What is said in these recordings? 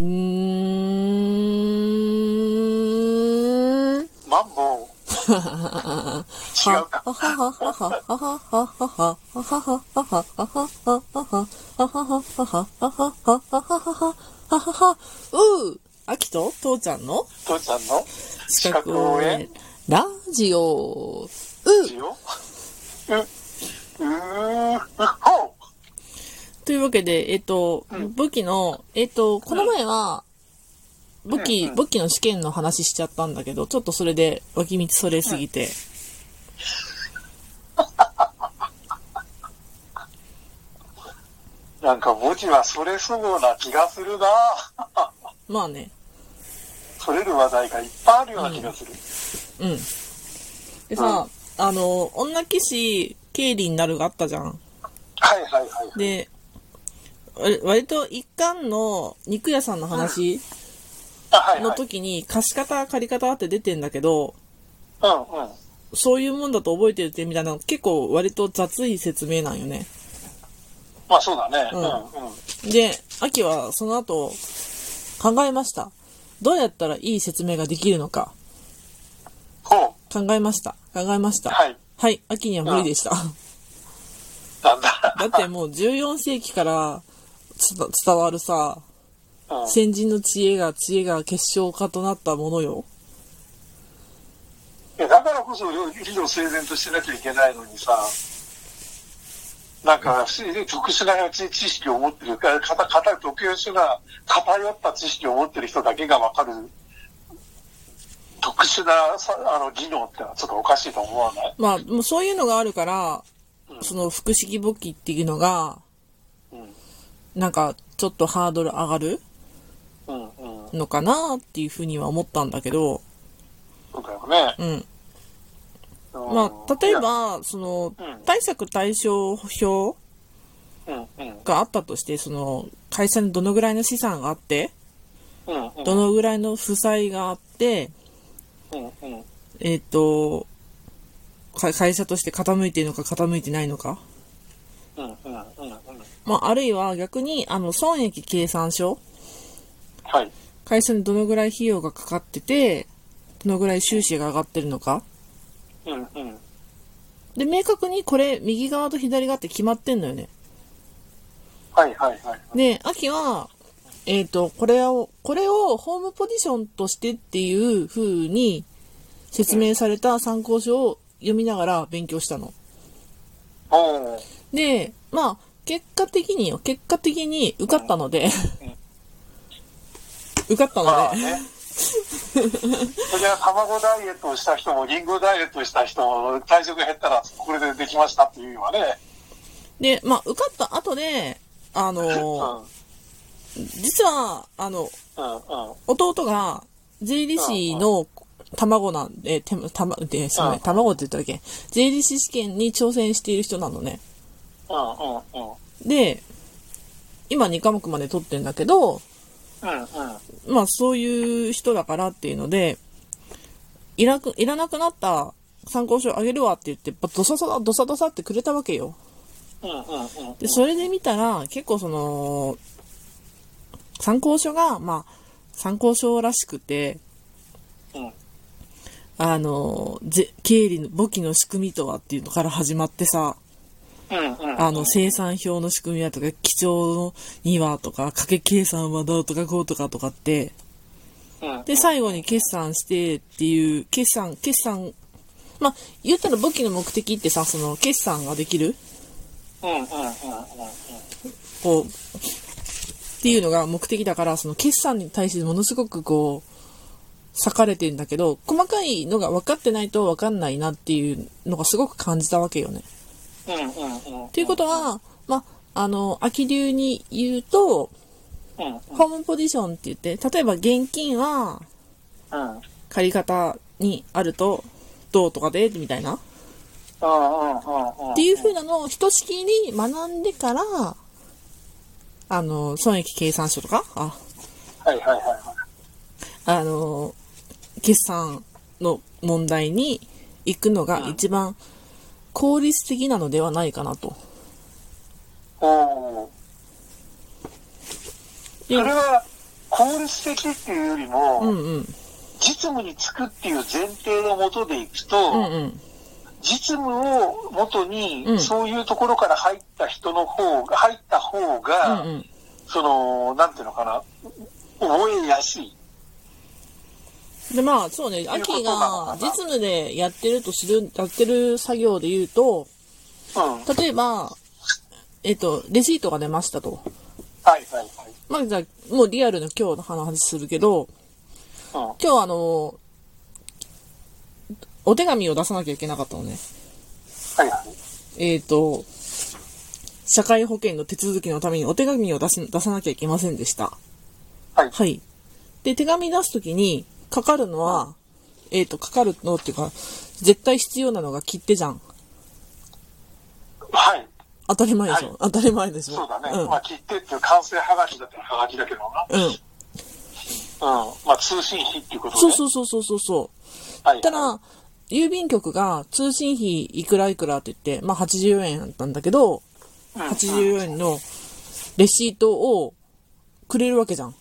うーん。マンボウ。違うか。ううあきと父ちゃんの？父ちゃんの？資資格応援ラジオ。うう、うー。というわけで、えっと、うん武器の、えっと、この前は、武器、うんうん武器の試験の話しちゃったんだけど、ちょっとそれで脇道それすぎて、なんか文字はそれそうな気がするな まあね、それる話題がいっぱいあるような気がする。うん。でさ、あの、女騎士、経理になるがあったじゃん。はいはいはい。で、割割と一貫の肉屋さんの話。の時に貸し方、借り方って出てんだけど、うんうん。そういうもんだと覚えてるってみたいな結構割と雑い説明なんよね。まあそうだね。ううんんうん。で、秋はその後考えました。どうやったらいい説明ができるのかほう。考えました。考えました。はい。はい、秋には無理でした。なんだ。だってもう14世紀からつ伝わるさ、うん先人の知恵が知恵が結晶化となったものよ。だからこそ理路整然としてなきゃいけないのにさ、なんか、特殊な知知識を持ってる、かかか特殊な偏った知識を持ってる人だけがわかる、特殊なさあの技能ってのはちょっとおかしいと思わない？まあ、もうそういうのがあるから、うんその複式簿記っていうのが、うん。なんかちょっとハードル上がる。のかなっていうふうには思ったんだけど、そうだよね。うん。うんまあ、例え、ば、そのうん、対策対象表。があったとして、その、会社にどのぐらいの資産があって。どのぐらいの負債があって。えっ、と、か会社として傾いているのか傾いてないのか。うんうんうんうん。まあ、あるいは逆に、あの、損益計算書はい。会社にどのぐらい費用がかかってて、どのぐらい収支が上がってるのか。うんうん。で、明確にこれ、右側と左側って決まってんのよね。はいはいはい。で、秋は、えっ、と、これを、これをホームポジションとしてっていう風に説明された参考書を読みながら勉強したの。おーで、まあ、結果的によ、結果的に受かったので、受かったので。そりゃ卵ダイエットをした人も、リンゴダイエットした人も、体重が減ったら、これでできましたっていうのはね。で、まあ、受かった後で、あうん。うんの、実は、あの、うん。弟が税理士の卵なんで、てたま、で、すみません、うん卵って言ったっけ税理士試験に挑戦している人なのね。うんうんうん。で、今2科目まで取ってんだけど、うんうん。まあそういう人だからっていうので、いらく、いらなくなった参考書あげるわって言って、ドサドサ、ドサドサってくれたわけよ。うんうんうん。で、それで見たら、結構その、参考書が、まあ、参考書らしくて、うん。あの、ぜ経理の簿記の仕組みとはっていうのから始まってさ。あの、生産表の仕組みはとか、基調にはとか、掛け計算はどうとかこうとかとかって、うん。で、最後に決算してっていう、決算、決算、まあ、言ったら簿記の目的ってさ、その、決算ができる？こう、っていうのが目的だから、その決算に対してものすごくこう、割かれてんだけど、細かいのが分かってないと分かんないなっていうのがすごく感じたわけよね。うんうんうん。っていうことは、まあ、あの、秋流に言うと、うんホームポジションって言って、例えば現金はうん。借り方にあると、どうとかで、みたいな。うんうんうん。っていう風なのをひとしきり学んでから、あの、損益計算書とか、あ、はいはいはいはい。あの、決算の問題に行くのが一番効率的なのではないかなと。おそれは、効効率的っていうよりも、うんうん。実務につくっていう前提のもとでいくと、うんうん。実務をもとに、うんそういうところから入った人の方が、入った方が、うんうん。その、なんていうのかな、覚えやすい。で、まあ、そうね、秋が実務でやってるとする、やってる作業で言うと、うん。例えば、えっと、レシートが出ましたと。はいはいはい。まあ、じゃあ、もうリアルの今日の話するけど、うん。今日あの、お手紙を出さなきゃいけなかったのね。はいはい。えっ、と、社会保険の手続きのためにお手紙を出す出さなきゃいけませんでした。はい。はい。で、手紙出すときに、かかるのは、えっ、と、かかるのっていうか、絶対必要なのが切手じゃん。はい。当たり前でしょ、はい当たり前でしょそうだね。うん。まあ、切手っていう完成はがきだったらはがきだけどな。うん。うん。まあ、通信費っていうことで。そうそうそうそうそうそう。はい。ただ、郵便局が通信費いくらいくらって言って、まあ80円なんだけど、うん、80円のレシートをくれるわけじゃん。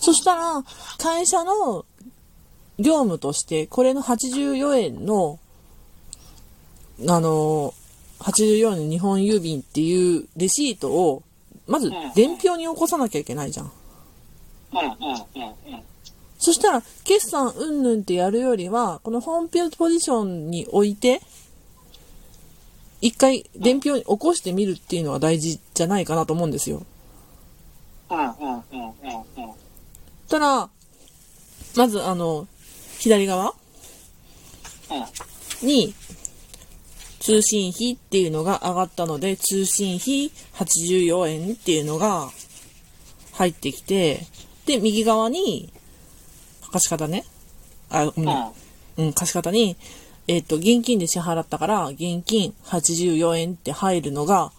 そしたら、会社の業務として、これの84円の、あの、84円の日本郵便っていうレシートを、まず伝票に起こさなきゃいけないじゃん。そしたら、決算うんぬんってやるよりは、このホームページポジションに置いて、一回伝票に起こしてみるっていうのは大事じゃないかなと思うんですよ。うんうんうんうんうん。ただ、まずあの、左側うん。に、通信費っていうのが上がったので、通信費84円っていうのが入ってきて、で、右側に、貸方ね。あ、ごめんねうん、貸方に、えっ、と、現金で支払ったから、現金84円って入るのが、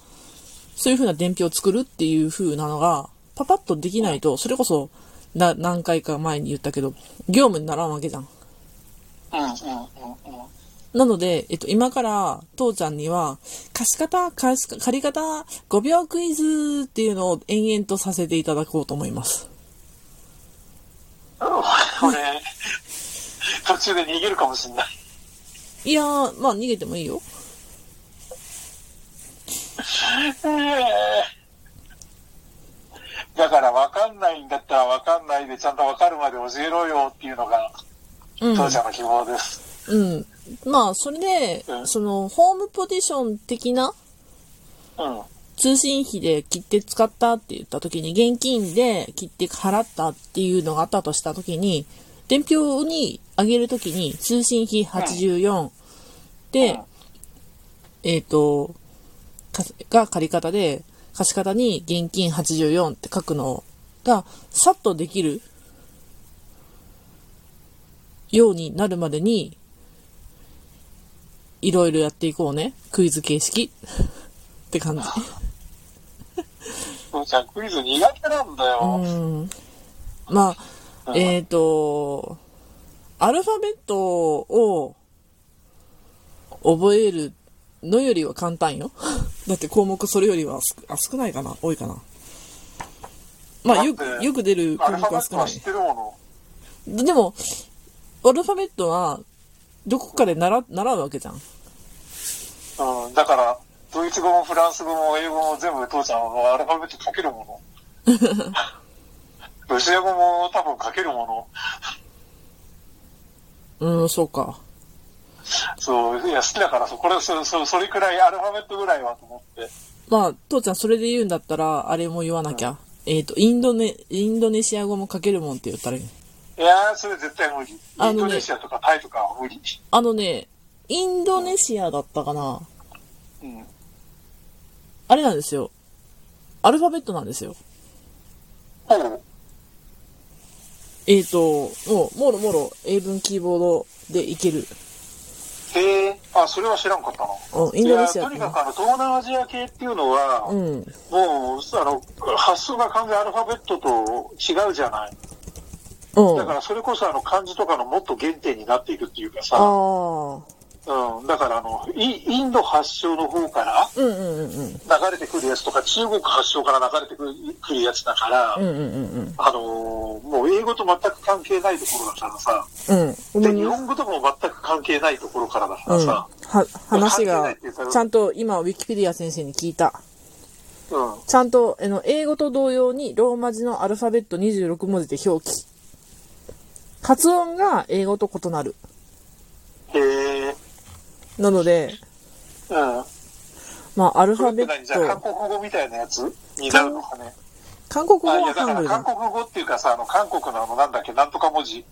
そういう風な伝票を作るっていう風なのが、パパッとできないと、それこそ、な、何回か前に言ったけど、業務にならんわけじゃん。うんうんうんうん。なので、えっと、今から、父ちゃんには、貸し方、貸し、借り方、5秒クイズっていうのを延々とさせていただこうと思います。俺、途中で逃げるかもしれない。いやー、まあ逃げてもいいよ。ええだから分かんないんだったら分かんないでちゃんと分かるまで教えろよっていうのが、うん。父ちゃんの希望です。うん。まあ、それでう、んその、ホームポジション的なうん。通信費で切手使ったって言った時に、現金で切手払ったっていうのがあったとした時に、伝票に上げる時に、通信費84で、うんえっ、と、かが借り方で、貸方に現金84って書くのが、さっとできるようになるまでに、いろいろやっていこうね。クイズ形式。って感じ。父ちゃんクイズ苦手なんだよ。うん。まあ、えっ、と、アルファベットを覚えるのよりは簡単よ。だって項目それよりは少あ少ないかな？多いかな？まあよく、よく出る項目は少な。い。でも、アルファベットはどこかで習習うわけじゃん。うん。だから、ドイツ語もフランス語も英語も全部父ちゃんはアルファベット書けるもの？ロシア語も多分書けるもの？うん、そうか。そう、いや、好きだから、そこれ、そそそれくらい、アルファベットぐらいはと思って。まあ、父ちゃんそれで言うんだったら、あれも言わなきゃ。えっ、と、インドネ、インドネシア語も書けるもんって言ったらいい。いやー、それ絶対無理。インドネシアとかタイとかは無理。あのね、インドネシアだったかなうん。あれなんですよ。アルファベットなんですよ。ほう。えっ、と、もう、もろもろ英文キーボードでいける。へえ、あ、それは知らんかったな。うんインドネシアいやとにかくあの、東南アジア系っていうのは、うん。もう、あの、発想が完全にアルファベットと違うじゃない。うん。だからそれこそあの漢字とかのもっと原点になっていくっていうかさ、ああ。うん。だから、あの、イインド発祥の方からうんうんうんうん。流れてくるやつとか、中国発祥から流れてくるくるやつだから、うんうんうんあのーもう英語と全く関係ないところだからさ、うん。うん。で、日本語とも全く関係ないところからだからうん。さは、、話がちゃんと今、ウィキペディア先生に聞いた。うん。ちゃんと、あの、英語と同様にローマ字のアルファベット26文字で表記。発音が英語と異なる。へえ。なので、うん。まあ、アルファベッって何じゃあ、韓ト、国語みたいなやつ？になるのかね。韓国語はハングルだ韓。国語っていうかさ、あの、韓国のあの、なんだっけ、なんとか文字。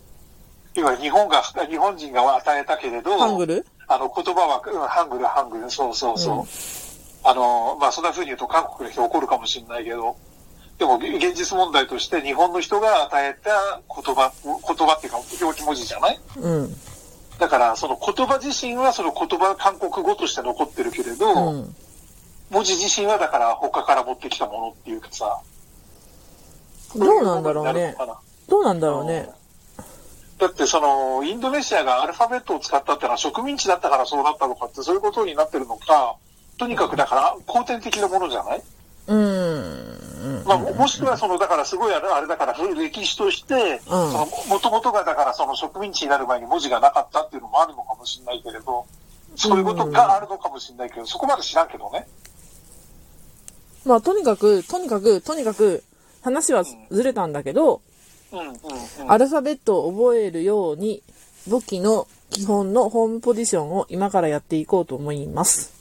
要は日本が、日本人が与えたけれど、ハングル？あの、言葉は、うんハングル、ハングル、そうそうそう。うんあの、まあ、そんな風に言うと韓国の人怒るかもしれないけど、でも、現実問題として日本の人が与えた言葉、言葉っていうか、表記文字じゃない？うん。だから、その言葉自身はその言葉、韓国語として残ってるけれど、うん。文字自身はだから他から持ってきたものっていうかさ、どうなんだろうねどうなんだろうね。だってその、インドネシアがアルファベットを使ったってのは植民地だったからそうなったのかってそういうことになってるのか、とにかくだから後天的なものじゃない、うん。まあ、ももしくはその、だからすごいあれあれだから、歴史として、もともとがだからその植民地になる前に文字がなかったっていうのもあるのかもしれないけれど、そういうことがあるのかもしれないけど、そこまで知らんけどね。まあ、とにかく、とにかく、とにかく、話はずれたんだけど、うんうんうん。アルファベットを覚えるように、簿記の基本のホームポジションを今からやっていこうと思います。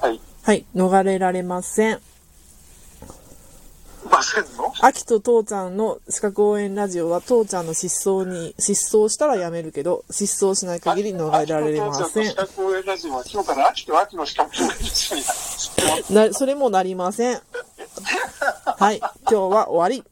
はい。はい、逃れられません。ませんの？秋と父ちゃんの資格応援ラジオは父ちゃんの失踪に、失踪したらやめるけど、失踪しない限り逃れられません秋。と父ちゃんの資格応援ラジオは今日から秋と秋の資格応援ラジオにな、それもなりません。はい、今日は終わり。